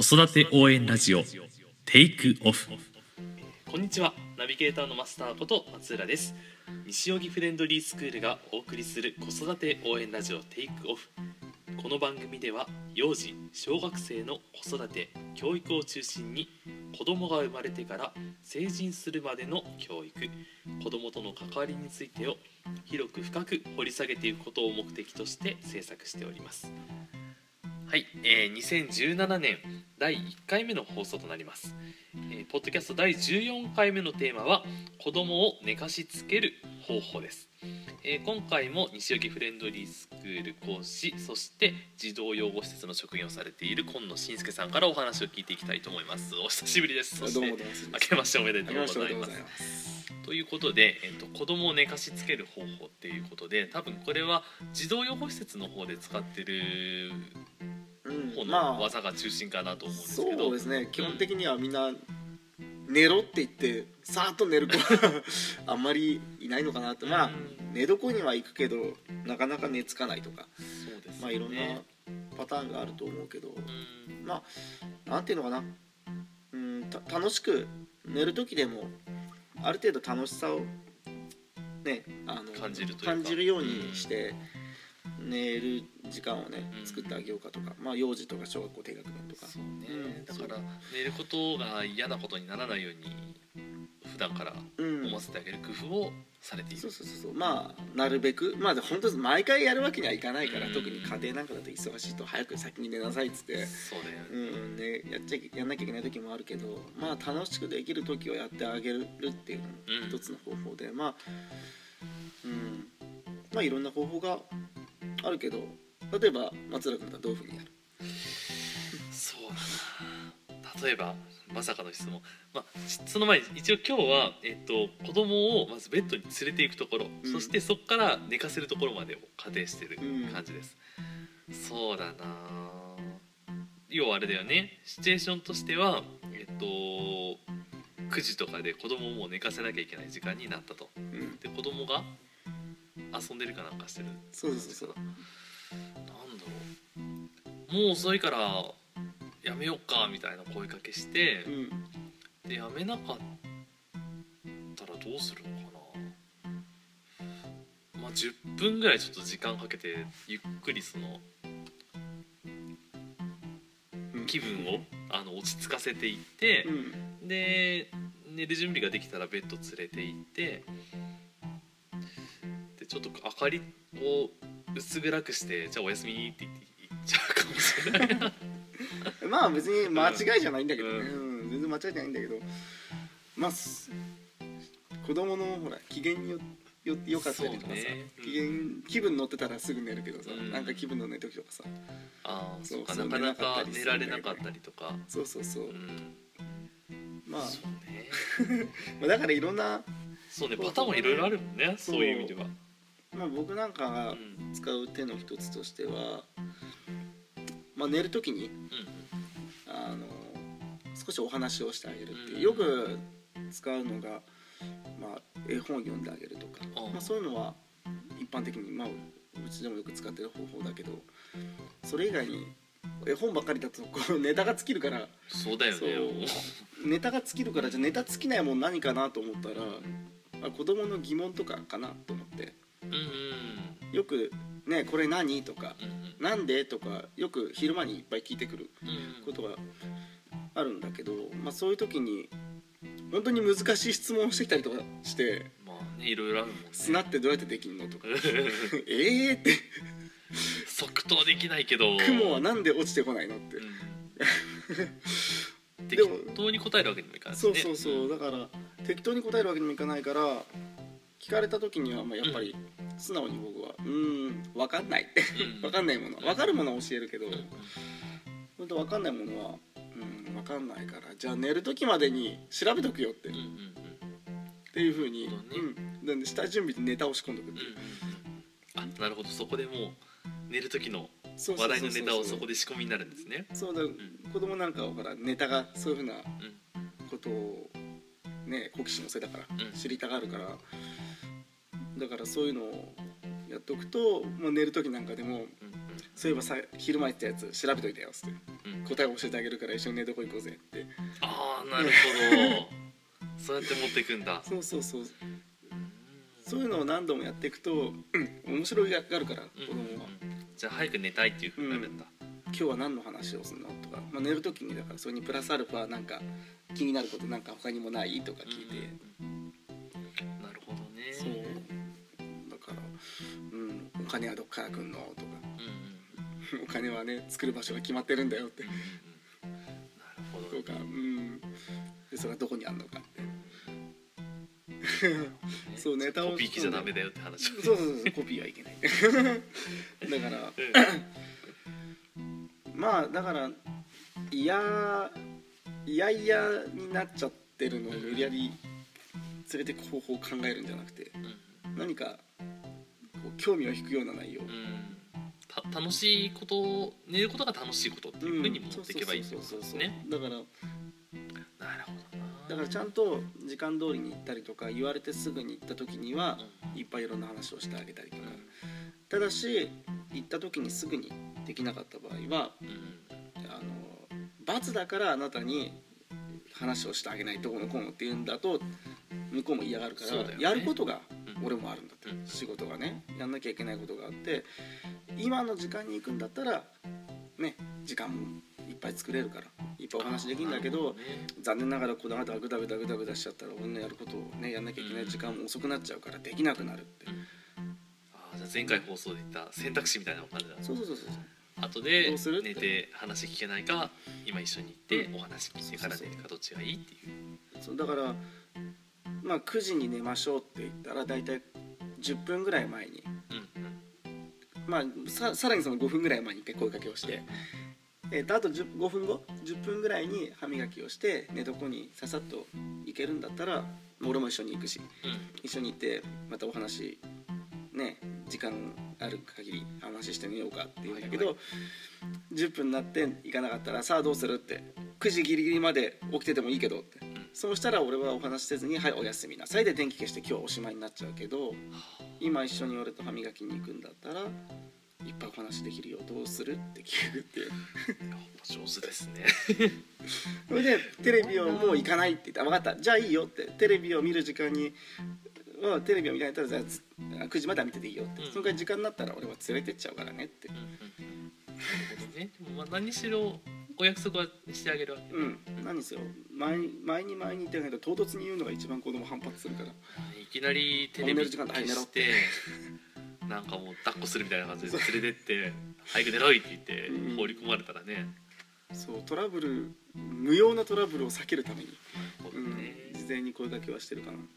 子育て応援ラジオテイクオフこんにちは。ナビゲーターのマスターこと松浦です。西荻フレンドリースクールがお送りする子育て応援ラジオテイクオフこの番組では幼児小学生の子育て教育を中心に子供が生まれてから成人するまでの教育子供との関わりについてを広く深く掘り下げていくことを目的として制作しております。はい、えー、2017年第1回目の放送となります、えーポッドキャスト第14回目のテーマは子供を寝かしつける方法です、えー今回も西荻フレンドリースクール講師そして児童養護施設の職員をされている今野信介さんからお話を聞いていきたいと思います。お久しぶりです。そして明けましておめでとうございます。ありがとうございます。ということで、えっと、子供を寝かしつける方法っていうことで多分これは児童養護施設の方で使ってる方うん、のまあ。技が中心かなと思うんですけど、そうですね。基本的にはみんな寝ろって言ってさーっと寝る子は あんまりいないのかなと。まあうん。寝床には行くけどなかなか寝つかないとか、そうですね。まあいろんなパターンがあると思うけど、うん。まあなんていうのかな。うんた楽しく寝る時でもある程度楽しさをねあの感じるというか。感じるようにして。寝る時間をねうん作ってあげようかとか、まあ幼児とか小学校低学年とか。そうね、うん。だから寝ることが嫌なことにならないように普段からうん。思わせてあげる工夫をされている、そうそうそうそう。まあなるべくまあ本当毎回やるわけにはいかないから、うん。特に家庭なんかだと忙しいと早く先に寝なさいっつって、そうだようね、ん。ね、やっちゃいやんなきゃいけない時もあるけどまあ楽しくできる時をやってあげるっていうのもうん。一つの方法で、まあうん。まあいろんな方法があるけど例えば松浦君だったらどういうふうにやる？そうだな。例えばまさかの質問、まあ、しその前に一応今日は、えっと子供をまずベッドに連れていくところ、うん。そしてそこから寝かせるところまでを仮定してるうん。感じです、そうだな。要はあれだよね。シチュエーションとしてはえっと9時とかで子供をもう寝かせなきゃいけない時間になったと。うん。で子供が遊んでるかなんかしてるそうそうそうもう遅いからやめよっかみたいな声かけしてう、んでやめなかったらどうするのかな。まあ10分ぐらいちょっと時間かけてゆっくりそのうん。気分をあの落ち着かせていってう、ん。で寝る準備ができたらベッド連れて行ってでちょっと明かりを薄暗くして「じゃあおやすみ」って言って行っちゃうかもしれない まあ別に間違いじゃないんだけどね、ううん全然間違いじゃないんだけど。まあす子供のほら機嫌によよよかったりとかさ、ね。うん。機嫌気分乗ってたらすぐ寝るけどさ、うん。なんか気分のない時とかさ。ああそうかそうなかなか寝られなかったりとか。そうそうそう、うん。まあ。そうね。まあだからいろんな、そうねパターンはいろいろあるもんねそういう意味では。まあ、僕なんかがうん。使う手の一つとしては、まあ、寝る時にうんあの少しお話をしてあげるっていう、うん。よく使うのが、まあ、絵本を読んであげるとか、まあ、そういうのは一般的に、まあ、うちでもよく使ってる方法だけどそれ以外に絵本ばっかりだとこうネタが尽きるからそうだよね。ネタが尽きるからじゃあネタ尽きないもん何かなと思ったら、まあ、子供の疑問とかかなと思って。うんうん。よく「ねこれ何?」とかうんうん「なんで?」とかよく昼間にいっぱい聞いてくるうんことがあるんだけど、まあ、そういう時に本当に難しい質問をしてきたりとかしてまあねいろいろあるもんね「砂ってどうやってできんの?」とか「えー?」って即答できないけど「雲はなんで落ちてこないの?」ってうん 適当に答えるわけにもいかないしそうねそうそうだから適当に答えるわけにもいかないから聞かれた時にはまあやっぱり素直に僕は「うーん分かんない」うん。分かんないもの。分かるものは教えるけどうん。うん本当分かんないものは「うん分かんないからじゃあ寝る時までに調べとくよ」って。うんうんうん。っていうふうに、そうだね。うん、なんで下準備でネタを仕込んでくる、う。んうんうん。あなるほど。そこでもう寝る時の話題のネタをそこで仕込みになるんですね。そうだ、子供なんかはほらネタがそういうふうなうん。ことをね好奇心のせいだから、うん。知りたがるからだからそういうのをやっとくともう寝る時なんかでもうんそういえばさ昼間言ったやつ調べといたよっつってううん。答えを教えてあげるから一緒に寝床行こうぜって。ああなるほど。そうやって持っていくんだ。そうそうそう。うんそういうのを何度もやっていくと、うん面白がるから子うん。供は、じゃあ早く寝たいっていうふうになるんだ、今日は何の話をするのとか、まあ、寝る時にだからそれにプラスアルファなんか気になることなんか他にもないとか聞いて、金はどっから来んの?」とか。うんうん「お金はね作る場所が決まってるんだよ」って。うんうなるほどとか、うん、でそれはどこにあんのかって。そうネタをコピー機じゃダメだよって話。そうそうそうコピーはいけない。だからまあだからいやいやいやになっちゃってるのを無理やり連れてく方法を考えるんじゃなくて何か興味を引くような内容。うん。た楽しいことを寝ることが楽しいことっていうふうに持っていけばいいってことですね。だからなるほどな。だからちゃんと時間通りに行ったりとか言われてすぐに行った時にはうん。いっぱいいろんな話をしてあげたりとか。うんただし行った時にすぐにできなかった場合はうん。あの罰だからあなたに話をしてあげないどうのこうのって言うんだと向こうも嫌がるから、やることがうん俺もあるんだって、うん仕事がねやんなきゃいけないことがあって今の時間に行くんだったらね時間もいっぱい作れるからいっぱいお話できるんだけど残念ながらこの後グダグダグダグダしちゃったら俺のやることをねやんなきゃいけない時間も遅くなっちゃうからできなくなるって、あーじゃあ前回放送で言った選択肢みたいな感じだそうそうそうそう後で寝て話聞けないか今一緒に行ってうんお話聞いてから寝るかどっちがいいっていうそうだからまあ9時に寝ましょうって言ったら大体10分ぐらい前に。まあささらにその5分ぐらい前に一回声かけをして、えー、とあと10 5分後10分ぐらいに歯磨きをして寝床にささっと行けるんだったら俺も一緒に行くしうん。一緒に行ってまたお話ね時間ある限り話してみようかって言うんだけど、はい10分になって行かなかったらさあどうするって9時ギリギリまで起きててもいいけどって、そうしたら俺はお話しせずに「はいおやすみなさい」で電気消して今日はおしまいになっちゃうけど今一緒に俺と歯磨きに行くんだったらいっぱいお話できるよどうするって聞くって上手ですね。それでテレビをもう行かないって言って「あ分かった。じゃあいいよ」って。テレビを見る時間にはテレビを見ないんだったらじゃあず9時までは見てていいよって、うん。そのくらい時間になったら俺は連れてっちゃうからねって。うんうんうん。なるほどね。でもまあ何しろお約束はしてあげるわけうん。何せよ。前に前に前に言ってないけど唐突に言うのが一番子供反発するから。いきなりテレビ消して なんかもう抱っこするみたいな感じで連れてって「早く寝ろい!」って言ってうん。放り込まれたらね。そうトラブル無用なトラブルを避けるために、うん。事前に声掛けはしてるかな。うん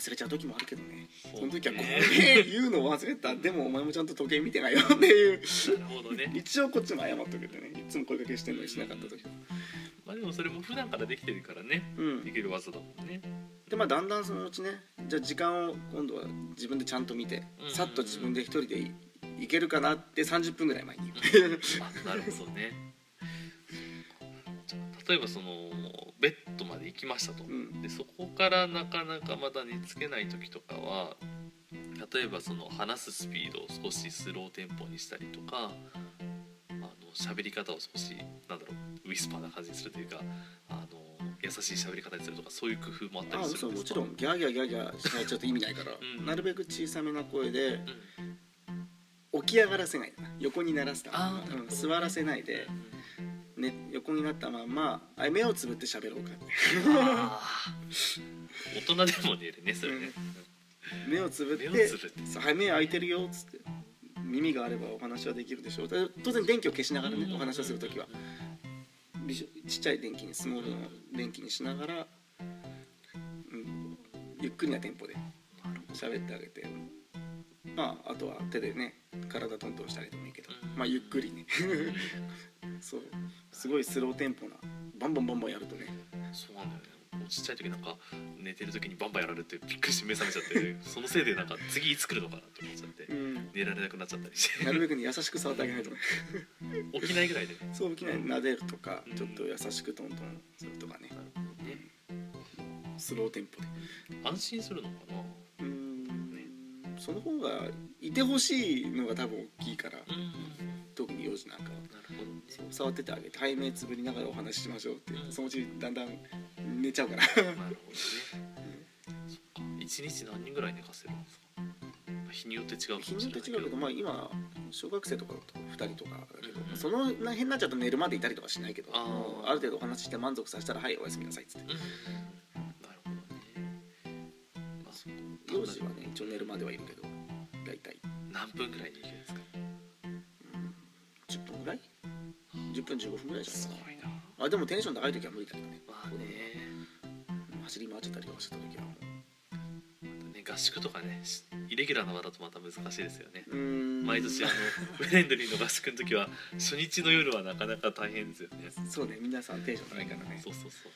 忘れちゃう時もあるけどね。その時は「ごねめん言うの忘れた。でもお前もちゃんと時計見てないよ」っていう。なるほどね。一応こっちも謝っとくってね。いつも声掛けしてんのにしなかった時は。まあでもそれも普段からできてるからね。うん。できる技だもんね。でまあだんだんそのうちねじゃあ時間を今度は自分でちゃんと見てうん。さっと自分で一人でいいけるかなって30分ぐらい前に あなるほどね。例えばその行きましたと、うん。でそこからなかなかまだ寝つけない時とかは例えばその話すスピードを少しスローテンポにしたりとかあの喋り方を少しなんだろうウィスパーな感じにするというかあの優しい喋り方にするとかそういう工夫もあったありするそうんもですか？ちろんギャーギャーギャーギャーしないちょっと意味ないから、うん。なるべく小さめな声でうん。起き上がらせない横にならすたうん座らせないで、ね、横になったまんまあ目をつぶって喋ろうか。大人でも寝るねそれね、目をつぶって目をつぶって。はい目開いてるよっつって。耳があればお話はできるでしょう。で当然電気を消しながらねお話をする時はちっちゃい電気にスモールの電気にしながら、うん、ゆっくりなテンポで喋ってあげて。まああとは手でね体トントンしたりでもいいけどうん。まあゆっくりねそう。すごいスローテンポなバンバンバンバンやるとね。そうなんだよね。ちっちゃい時なんか寝てる時にバンバンやられてびっくりして目覚めちゃってそのせいでなんか次いつ来るのかなって思っちゃってうん。寝られなくなっちゃったりして。なるべくね優しく触ってあげないとね。起きないぐらいでね。そうきない。撫でるとかうん。ちょっと優しくトントンするとかね。なるほどね。スローテンポで。安心するのかな？その方がいてほしいのが多分大きいから。うん。特に幼児なんかは触っててあげて背面つぶりながらお話ししましょうって、うん。そのうちだんだん寝ちゃうから。なるほどね。そっか。一日何人ぐらい寝かせるんですか？日によって違う日によって違うけどまあ今小学生とかだと2人とかだけど、うん。その辺になっちゃうと寝るまでいたりとかしないけどある程度お話しして満足させたらはいおやすみなさいっつって。うん。なるほどね。まあ幼児はね一応寝るまではいるけど大体。何分ぐらいでいけるんですか？10分15分ぐらいじゃないすか。ごいな。なあでもテンション高い時は無理だけどね。まあね。走り回っちゃったりとかしてた時は。もね合宿とかねしイレギュラーな場だとまた難しいですよね。ううーん。毎年あのフレンドリーの合宿の時は初日の夜はなかなか大変ですよね。そうね皆さんテンション高いからね。そうそうそう。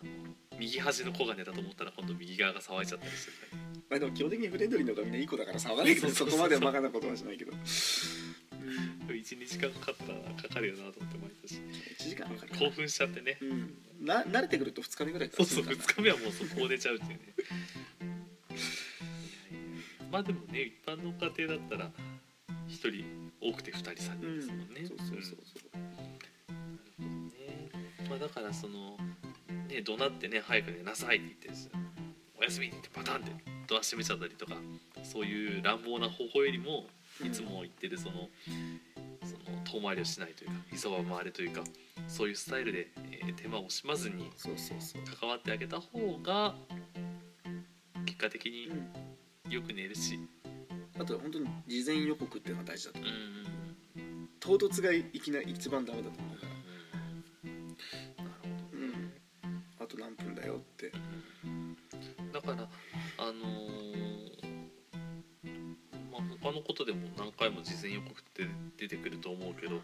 あの右端の子が寝たと思ったら今度右側が騒いじゃったりしてたりまあでも基本的にフレンドリーの方がみんないい子だから騒がないけどそうそうそうそこまでバカなことはしないけど12時間かかったらかかるよなと思って毎年1時間かかる興奮しちゃってね。うん。な慣れてくると2日目ぐらいか。そうそうらするか2日目はもうそこを寝ちゃうっていうね。まあでもね一般の家庭だったら1人多くて2人3人らうんですもんね、そうそうそうそう。うん。ね。まあだからそのね怒鳴ってね早く寝なさいって言っておやすみって言ってパタンってドア閉めちゃったりとかそういう乱暴な方法よりもいつも言ってるそのその遠回りをしないというか急がば回れというかそういうスタイルで、えー手間を惜しまずに関わってあげた方が結果的にうんよく寝るし、あと本当に事前予告っていうのが大事だとう。ん思ううん。唐突がいきなり一番ダメだと思うからことでも何回も事前予告って出てくると思うけど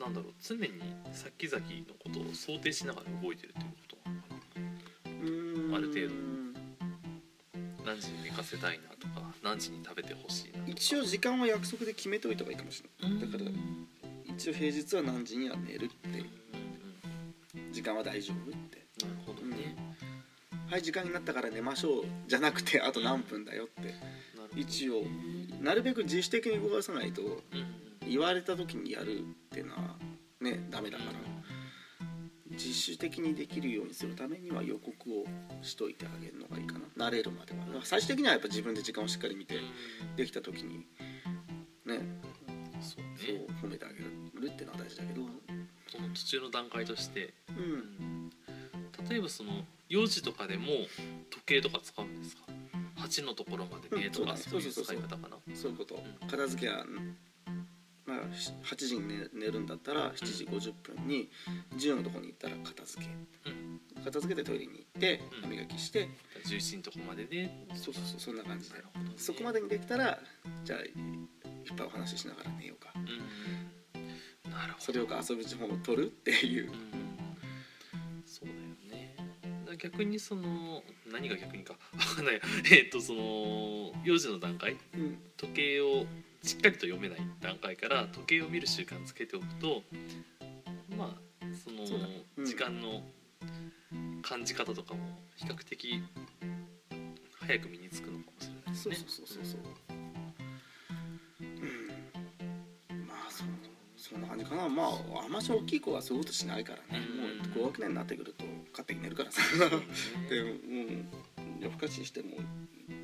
なんだろう常に先々のことを想定しながら動いてるっていうことなのかある程度。な何時に寝かせたいなとか何時に食べてほしいなとか。一応時間は約束で決めておいた方がいいかもしれない。だから一応平日は何時には寝るってうんう。ん時間は大丈夫って。なるほどね、はい時間になったから寝ましょうじゃなくてあと何分だよって。一応なるべく自主的に動かさないと言われた時にやるっていうのはねダメだから。自主的にできるようにするためには予告をしといてあげるのがいいかな。慣れるまでは。最終的にはやっぱ自分で時間をしっかり見てできた時にねそうそうね褒めてあげるっていうのは大事だけど。その途中の段階として。うん。例えばその幼児とかでも時計とか使うんですか？8のところまでねとかうんそういう使い方かな。そういうこと。うん。片付けは、まあ、し8時に寝寝るんだったら7時50分に10のとこに行ったら片付け。うん。片付けてトイレに行ってうん。歯磨きして。11時のとこまでね。そうそうそうそんな感じで。ね。そこまでにできたらじゃあいっぱいお話ししながら寝ようか。うんなるほど。それをか遊ぶ時間を取るっていう。うんそうだよね。逆にその何が逆にかわかんない。えっとその幼児の段階。うん。時計をしっかりと読めない段階から時計を見る習慣つけておくとまあその時間の感じ方とかも比較的早く身につくのかもしれないですね。そうそうそうそうそう。うん。まあそそんな感じかな。まああんまし大きい子はそういうことしないからね。もう高学年になってくると勝手に寝るからさ。でもうん。夜更かししても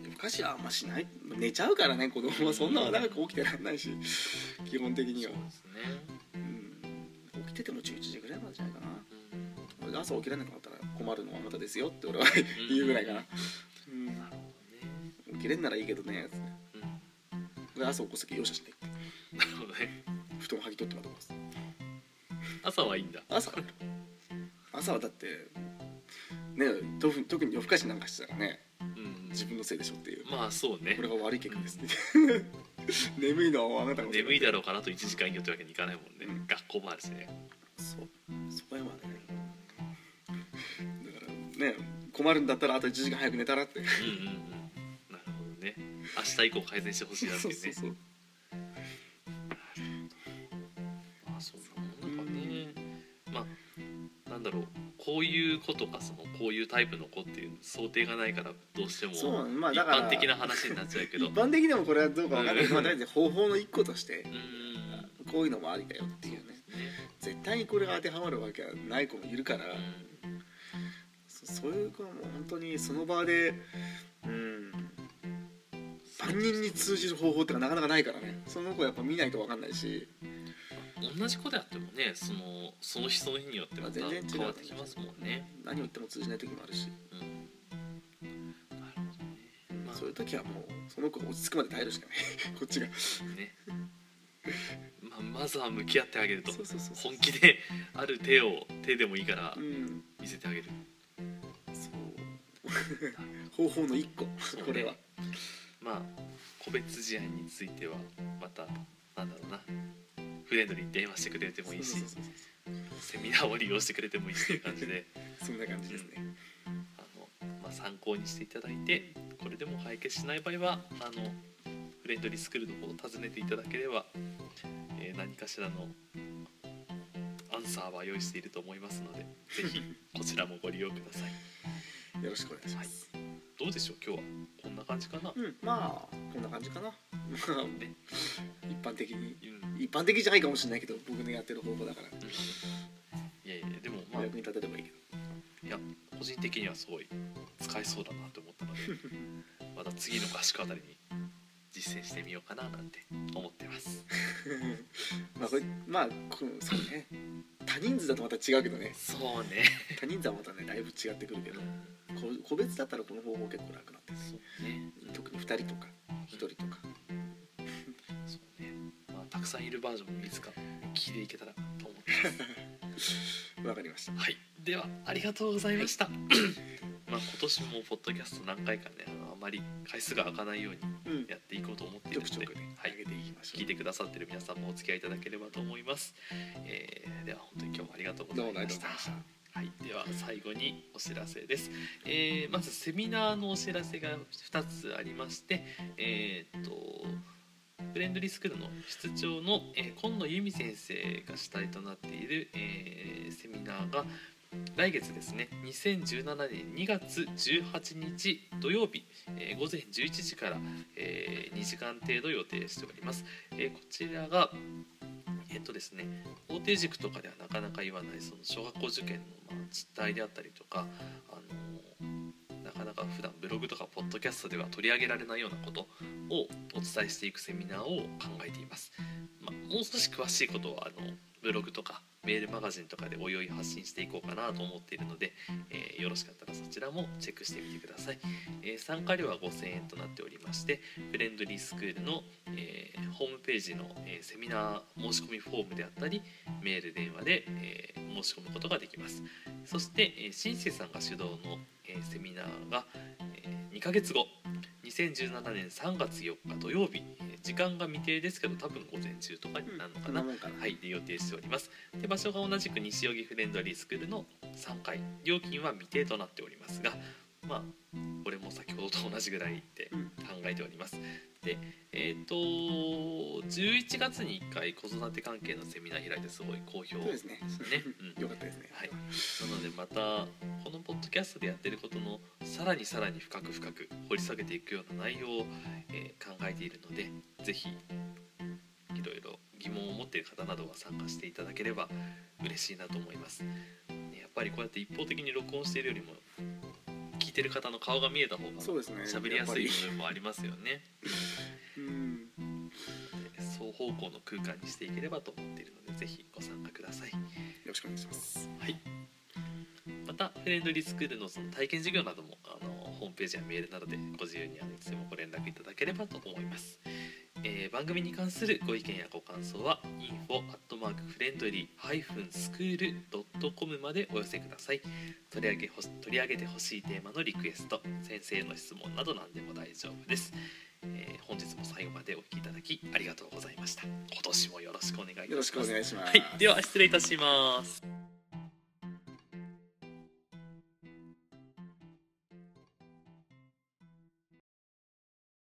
夜更かしはあんましない。寝ちゃうからね子供は。そんな長く起きてらんないし。基本的には。そう、ですね。うん、起きてても11時ぐらいまでじゃないかな。うん俺朝起きられなかったら困るのはあなたですよって俺は 言うぐらいかな、うん。なるほどね。起きれんならいいけどね。うん。俺朝起こす時容赦しないって。なるほどね。布団剥ぎ取ってまで起こす。朝はいいんだ。朝。朝はだってね特特に夜更かしなんかしてたらねうん自分のせいでしょっていう。まあそうね。こ。れが悪い結果です。っ て眠いのはあなたの眠いだろうからと1時間以上ってわけにいかないもんね、うん。学校もあるしね。そう。そこへまでね。だからね困るんだったらあと1時間早く寝たらって。うんうんうん。なるほどね。明日以降改善してほしいなっていうね。そうあそうなんかね。まあなんだろうこういう子とかそのこういうタイプの子っていう想定がないからどうしてもそうまあ一だから般的な話になっちゃうけど。一般的でもこれはどうかわかんない。けど、まあ、大体方法の一個としてうん。こういうのもありだよっていうね。ね。絶対にこれが当てはまるわけはない子もいるから、うん。そそういう子はもう本当にその場でうん万人に通じる方法ってのはなかなかないからね。その子やっぱ見ないと分かんないし同じ子であってもねそのその日その日によってまた変わってきますもんね。何を言っても通じない時もあるし、うん。なるほどね。まあ。そういう時はもうその子が落ち着くまで耐えるしかない。こっちが。ね。まあまずは向き合ってあげると。そうそうそうそう。本気である手を手でもいいからうん。見せてあげる。そう。方法の一個。ね。これは。まあ個別事案についてはまたなんだろうなフレンドに電話してくれてもいいしセミナーを利用してくれてもいいしっていう感じで。そんな感じですね。あの、まあ、参考にしていただいてこれでも解決しない場合はあのフレンドリースクールの方を訪ねていただければ、えー何かしらのアンサーは用意していると思いますのでぜひ こちらもご利用ください。よろしくお願いします、どうでしょう？今日はこんな感じかな、うん。まあこんな感じかな。まあね。一般的に。うん一般的じゃないかもしれないけど僕のやってる方法だから。いやいやでもまあ。お役に立てればいいけど。いや個人的にはすごい使えそうだなと思ったので また次の合宿あたりに実践してみようかななんて思ってます。まあこれまあこうそうね。多人数だとまた違うけどね。そうね。他人数はまたねだいぶ違ってくるけどこ個別だったらこの方法結構楽なんです。ね。特に2人とか1人とか。そうねまあたくさんいるバージョンもいつか聞いていけたらと思ってます。わかりました。はい。ではありがとうございました、まあ今年もポッドキャスト何回かねあのあまり回数が開かないようにうん。やっていこうと思っているので、くちょくね。はい。聞いてくださってる皆さんもお付き合いいただければと思います、えーでは本当に今日もありがとうござどうもあいましたりがとうございました。はい、では最後にお知らせです、えーまずセミナーのお知らせが2つありましてえーっとフレンドリースクールの室長の、えー今野由美先生が主体となっている、えーセミナーが来月ですね2017年2月18日土曜日、えー午前11時から、え2時間程度予定しております、えーこちらがえっとですね法定塾とかではなかなか言わないその小学校受験のま実態であったりとか、かなか普段ブログとかポッドキャストでは取り上げられないようなことをお伝えしていくセミナーを考えています、まあ、もう少し詳しいことはあのブログとかメールマガジンとかでおいおい発信していこうかなと思っているので、えーよろしかったらそちらもチェックしてみてください、えー参加料は5000円となっておりましてフレンドリースクールの、えーホームページの、えセミナー申し込みフォームであったりメール電話で、え申し込むことができます。そして、え、シンセさんが主導の、えーセミナーが、え2ヶ月後2017年3月4日土曜日、えー時間が未定ですけど多分午前中とかになるのかな、こんはい、で予定しております。で場所が同じく西荻フレンドリースクールの3階。料金は未定となっておりますがまあこれも先ほどと同じぐらいでうん。考えております。でえっ、と11月に1回子育て関係のセミナー開いてすごい好評ですね。ね。うん。よかったですね。はい、なのでまたこのポッドキャストでやってることのさらにさらに深く深く掘り下げていくような内容を、えー考えているのでぜひいろいろ疑問を持っている方などは参加していただければ嬉しいなと思います、ねやっぱりこうやって一方的に録音しているよりも聞いてる方の顔が見えた方が喋りやすい部分もありますよね双方向の空間にしていければと思っているのでぜひご参加くださいよろしくお願いしますはい。またフレンドリースクールのその体験授業などもあのホームページやメールなどでご自由にあのいつでもご連絡いただければと思います。えー番組に関するご意見やご感想は info.friendly-school.com までお寄せください取り上げ取り上げてほしいテーマのリクエスト先生への質問など何でも大丈夫です、までお聞きいただきありがとうございました。今年もよろしくお願いいたします。よろしくお願いします。はい、では失礼いたします